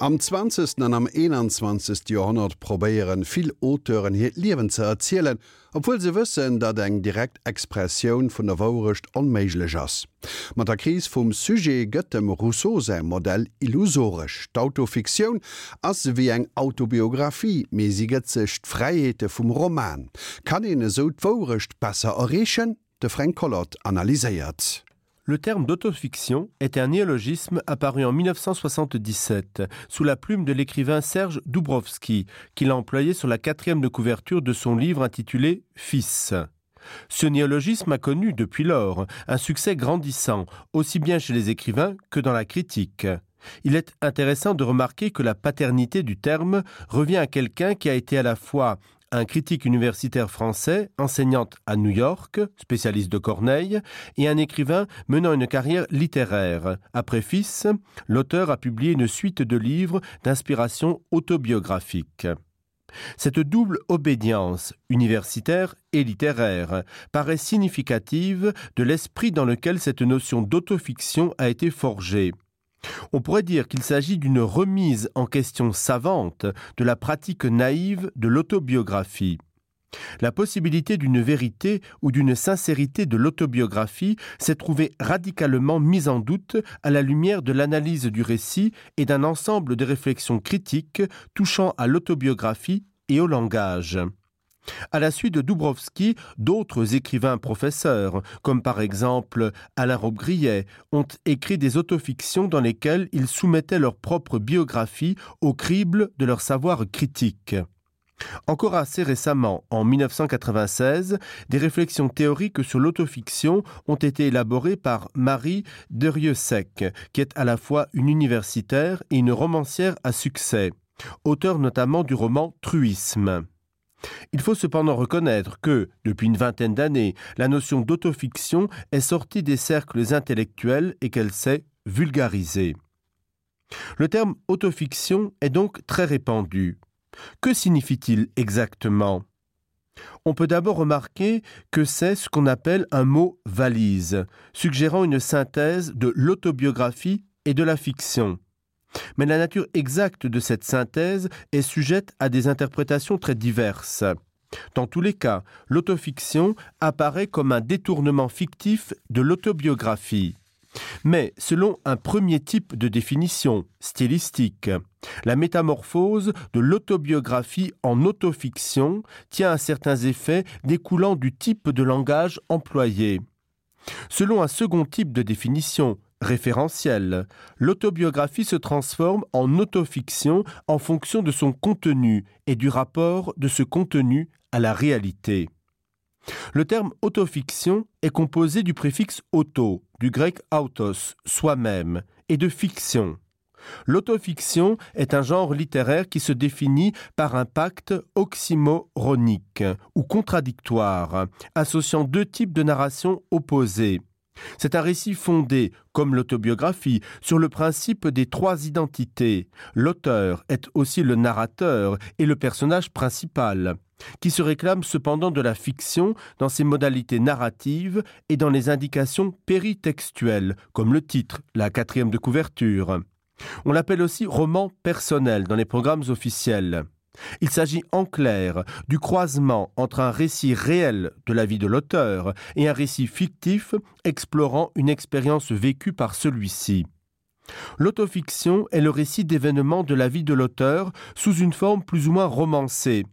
Am 20. an am 21. Jahrhundert probéieren vill Oauteuren hiret Liwen ze erzielen, obwohl se wëssen, dat eng direkt Expressioun vun der Waurecht onméiglech ass. mat der Kris vum Suje gëttem Rousseau sei Modell illusorisch. D'Autofiktionun ass wie eng Autobiografie meesigezecht Freiheete vum Roman. Kan ene so d'Wrecht besser errechen? De Frank Collot analyseiert. Le terme d'autofiction est un néologisme apparu en 1977 sous la plume de l'écrivain Serge Dubrovski, qu'il a employé sur la quatrième de couverture de son livre intitulé Fils. Ce néologisme a connu depuis lors un succès grandissant, aussi bien chez les écrivains que dans la critique. Il est intéressant de remarquer que la paternité du terme revient à quelqu'un qui a été à la fois un critique universitaire français, enseignante à New York, spécialiste de Corneille, et un écrivain menant une carrière littéraire. Après Fils, l'auteur a publié une suite de livres d'inspiration autobiographique. Cette double obédience universitaire et littéraire paraît significative de l'esprit dans lequel cette notion d'autofiction a été forgée. On pourrait dire qu'il s'agit d'une remise en question savante de la pratique naïve de l'autobiographie. La possibilité d'une vérité ou d'une sincérité de l'autobiographie s'est trouvée radicalement mise en doute à la lumière de l'analyse du récit et d'un ensemble de réflexions critiques touchant à l'autobiographie et au langage. À la suite de Dubrovski, d'autres écrivains professeurs, comme par exemple Alain Robbe-Grillet, ont écrit des autofictions dans lesquelles ils soumettaient leur propre biographie au crible de leur savoir critique. Encore assez récemment, en 1996, des réflexions théoriques sur l'autofiction ont été élaborées par Marie Derieusec, qui est à la fois une universitaire et une romancière à succès, auteur notamment du roman Truisme. Il faut cependant reconnaître que, depuis une vingtaine d'années, la notion d'autofiction est sortie des cercles intellectuels et qu'elle s'est vulgarisée. Le terme autofiction est donc très répandu. Que signifie-t-il exactement? On peut d'abord remarquer que c'est ce qu'on appelle un mot valise, suggérant une synthèse de l'autobiographie et de la fiction. Mais la nature exacte de cette synthèse est sujette à des interprétations très diverses. Dans tous les cas, l'autofiction apparaît comme un détournement fictif de l'autobiographie. Mais selon un premier type de définition stylistique, la métamorphose de l'autobiographie en autofiction tient à certains effets découlant du type de langage employé. Selon un second type de définition référentiel. L'autobiographie se transforme en autofiction en fonction de son contenu et du rapport de ce contenu à la réalité. Le terme autofiction est composé du préfixe auto, du grec autos, soi-même, et de fiction. L'autofiction est un genre littéraire qui se définit par un pacte oxymoronique ou contradictoire, associant deux types de narration opposées. C'est un récit fondé, comme l'autobiographie, sur le principe des trois identités. L'auteur est aussi le narrateur et le personnage principal, qui se réclame cependant de la fiction dans ses modalités narratives et dans les indications péritextuelles, comme le titre, la quatrième de couverture. On l'appelle aussi roman personnel dans les programmes officiels. Il s'agit en clair du croisement entre un récit réel de la vie de l'auteur et un récit fictif explorant une expérience vécue par celui-ci. L'autofiction est le récit d'événements de la vie de l'auteur sous une forme plus ou moins romancée,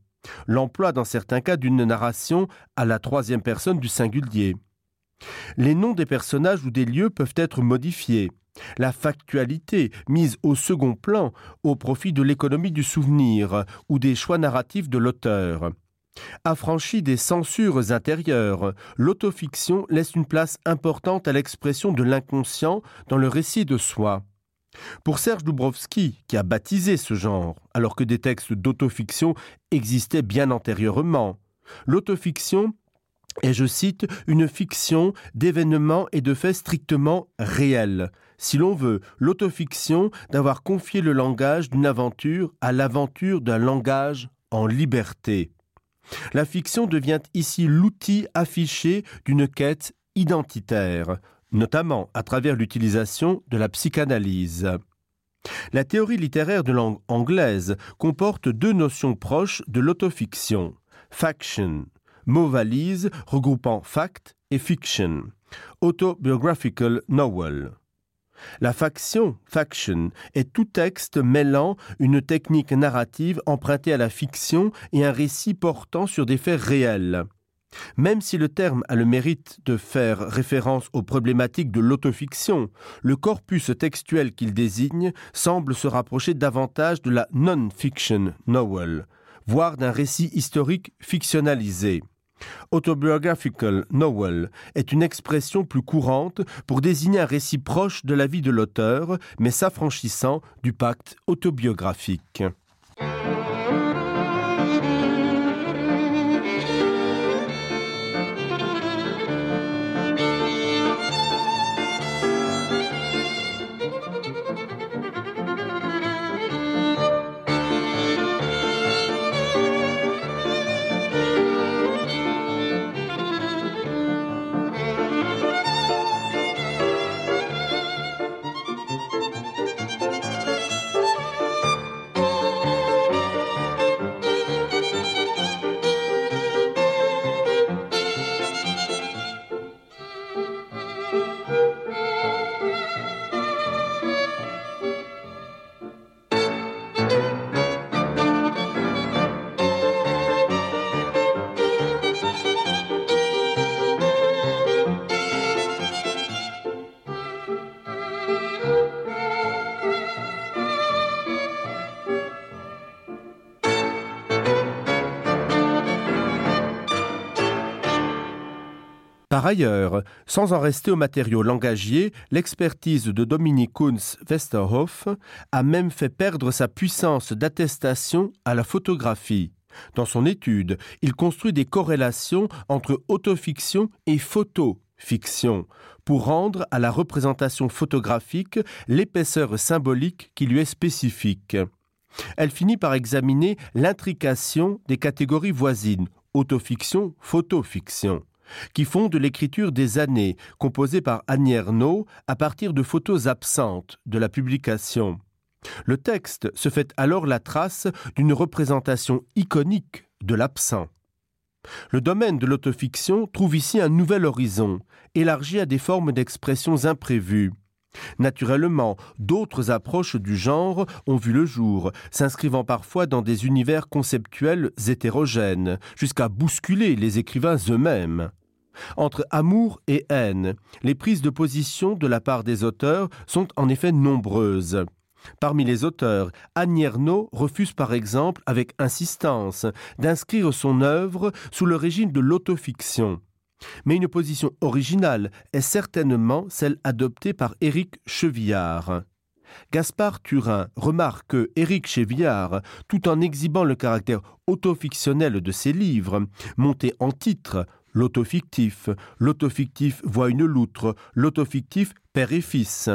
l'emploi dans certains cas d'une narration à la troisième personne du singulier. Les noms des personnages ou des lieux peuvent être modifiés. La factualité mise au second plan au profit de l'économie du souvenir ou des choix narratifs de l'auteur. Affranchi des censures intérieures, l'autofiction laisse une place importante à l'expression de l'inconscient dans le récit de soi. Pour Serge Dubrovski, qui a baptisé ce genre, alors que des textes d'autofiction existaient bien antérieurement, l'autofiction est, je cite, une fiction d'événements et de faits strictement réels, si l'on veut, l'autofiction d'avoir confié le langage d'une aventure à l'aventure d'un langage en liberté. La fiction devient ici l'outil affiché d'une quête identitaire, notamment à travers l'utilisation de la psychanalyse. La théorie littéraire de langue anglaise comporte deux notions proches de l'autofiction. Faction, mot valise regroupant fact et fiction. Autobiographical novel. La faction, faction, est tout texte mêlant une technique narrative empruntée à la fiction et un récit portant sur des faits réels. Même si le terme a le mérite de faire référence aux problématiques de l'autofiction, le corpus textuel qu'il désigne semble se rapprocher davantage de la non-fiction novel, voire d'un récit historique fictionnalisé. Autobiographical novel est une expression plus courante pour désigner un récit proche de la vie de l'auteur, mais s'affranchissant du pacte autobiographique. Par ailleurs, sans en rester aux matériaux langagiers, l'expertise de Dominique Kunz Westerhoff a même fait perdre sa puissance d'attestation à la photographie. Dans son étude, il construit des corrélations entre autofiction et photofiction pour rendre à la représentation photographique l'épaisseur symbolique qui lui est spécifique. Elle finit par examiner l'intrication des catégories voisines autofiction, photofiction qui font de l'écriture des années, composée par Annie Ernaux à partir de photos absentes de la publication. Le texte se fait alors la trace d'une représentation iconique de l'absent. Le domaine de l'autofiction trouve ici un nouvel horizon, élargi à des formes d'expressions imprévues. Naturellement, d'autres approches du genre ont vu le jour, s'inscrivant parfois dans des univers conceptuels hétérogènes, jusqu'à bousculer les écrivains eux-mêmes. Entre amour et haine, les prises de position de la part des auteurs sont en effet nombreuses. Parmi les auteurs, Annie Ernaux refuse par exemple avec insistance d'inscrire son œuvre sous le régime de l'autofiction. Mais une position originale est certainement celle adoptée par Éric Chevillard. Gaspard Turin remarque que Éric Chevillard, tout en exhibant le caractère autofictionnel de ses livres, monté en titre, l'autofictif, l'autofictif voit une loutre, l'autofictif père et fils.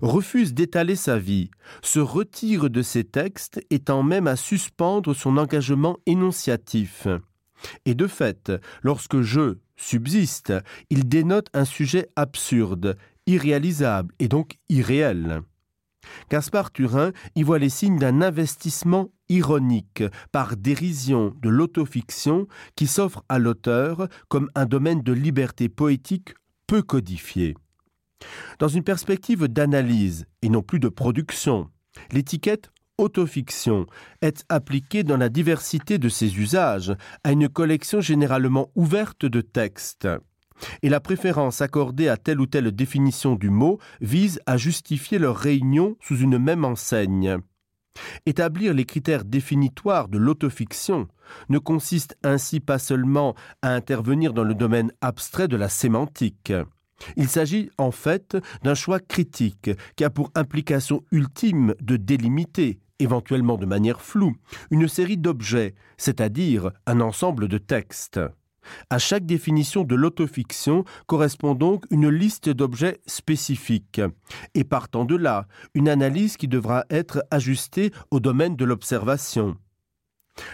Refuse d'étaler sa vie, se retire de ses textes étant même à suspendre son engagement énonciatif. Et de fait, lorsque je subsiste, il dénote un sujet absurde, irréalisable et donc irréel. Gaspard Turin y voit les signes d'un investissement ironique par dérision de l'autofiction qui s'offre à l'auteur comme un domaine de liberté poétique peu codifié. Dans une perspective d'analyse et non plus de production, l'étiquette autofiction est appliquée dans la diversité de ses usages à une collection généralement ouverte de textes et la préférence accordée à telle ou telle définition du mot vise à justifier leur réunion sous une même enseigne. Établir les critères définitoires de l'autofiction ne consiste ainsi pas seulement à intervenir dans le domaine abstrait de la sémantique. Il s'agit en fait d'un choix critique qui a pour implication ultime de délimiter, éventuellement de manière floue, une série d'objets, c'est-à-dire un ensemble de textes. À chaque définition de l'autofiction correspond donc une liste d'objets spécifiques, et partant de là, une analyse qui devra être ajustée au domaine de l'observation.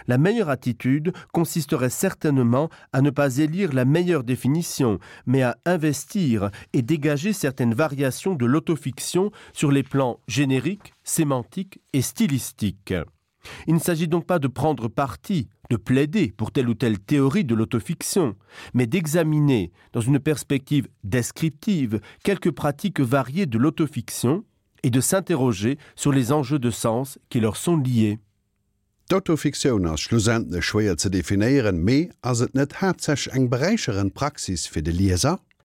La meilleure attitude consisterait certainement à ne pas élire la meilleure définition, mais à investir et dégager certaines variations de l'autofiction sur les plans génériques, sémantiques et stylistiques. Il ne s'agit donc pas de prendre parti, de plaider pour telle ou telle théorie de l'autofiction, mais d'examiner, dans une perspective descriptive, quelques pratiques variées de l'autofiction et de s'interroger sur les enjeux de sens qui leur sont liés. Definiieren Praxis?